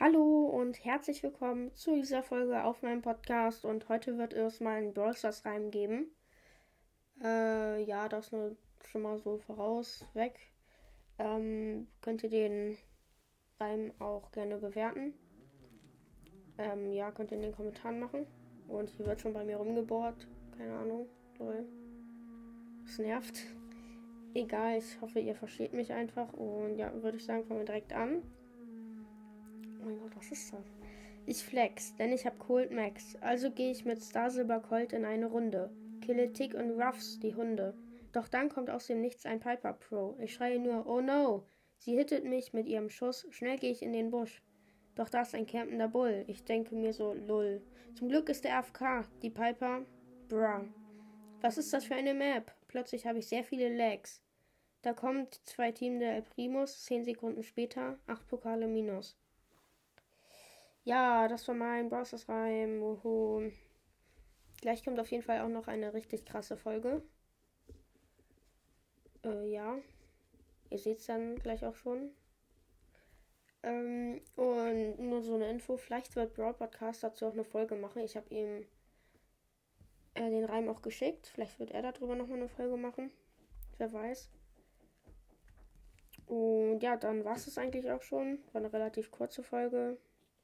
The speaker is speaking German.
Hallo und herzlich willkommen zu dieser Folge auf meinem Podcast. Und heute wird es mal einen Brawl Stars Reim geben. Äh, ja, das nur schon mal so voraus weg. Ähm, könnt ihr den Reim auch gerne bewerten. Ähm, ja, könnt ihr in den Kommentaren machen. Und hier wird schon bei mir rumgebohrt. Keine Ahnung. Lol. Es nervt. Egal, ich hoffe, ihr versteht mich einfach. Und ja, würde ich sagen, fangen wir direkt an. Oh mein Gott, was ist das? Ich flex, denn ich hab Cold Max. Also gehe ich mit Star Silver Colt in eine Runde. Kille Tick und Ruffs, die Hunde. Doch dann kommt aus dem Nichts ein Piper Pro. Ich schreie nur, oh no! Sie hittet mich mit ihrem Schuss. Schnell gehe ich in den Busch. Doch da ist ein campender Bull. Ich denke mir so, lull. Zum Glück ist der AFK. Die Piper, bra. Was ist das für eine Map? Plötzlich habe ich sehr viele Lags. Da kommt zwei Team der El Primus, zehn Sekunden später, acht Pokale minus. Ja, das war mein Browsers Reim. Uhu. Gleich kommt auf jeden Fall auch noch eine richtig krasse Folge. Äh, ja. Ihr seht es dann gleich auch schon. Ähm, und nur so eine Info, vielleicht wird Broad Podcast dazu auch eine Folge machen. Ich habe ihm äh, den Reim auch geschickt. Vielleicht wird er darüber nochmal eine Folge machen. Wer weiß. Und ja, dann war es eigentlich auch schon. War eine relativ kurze Folge.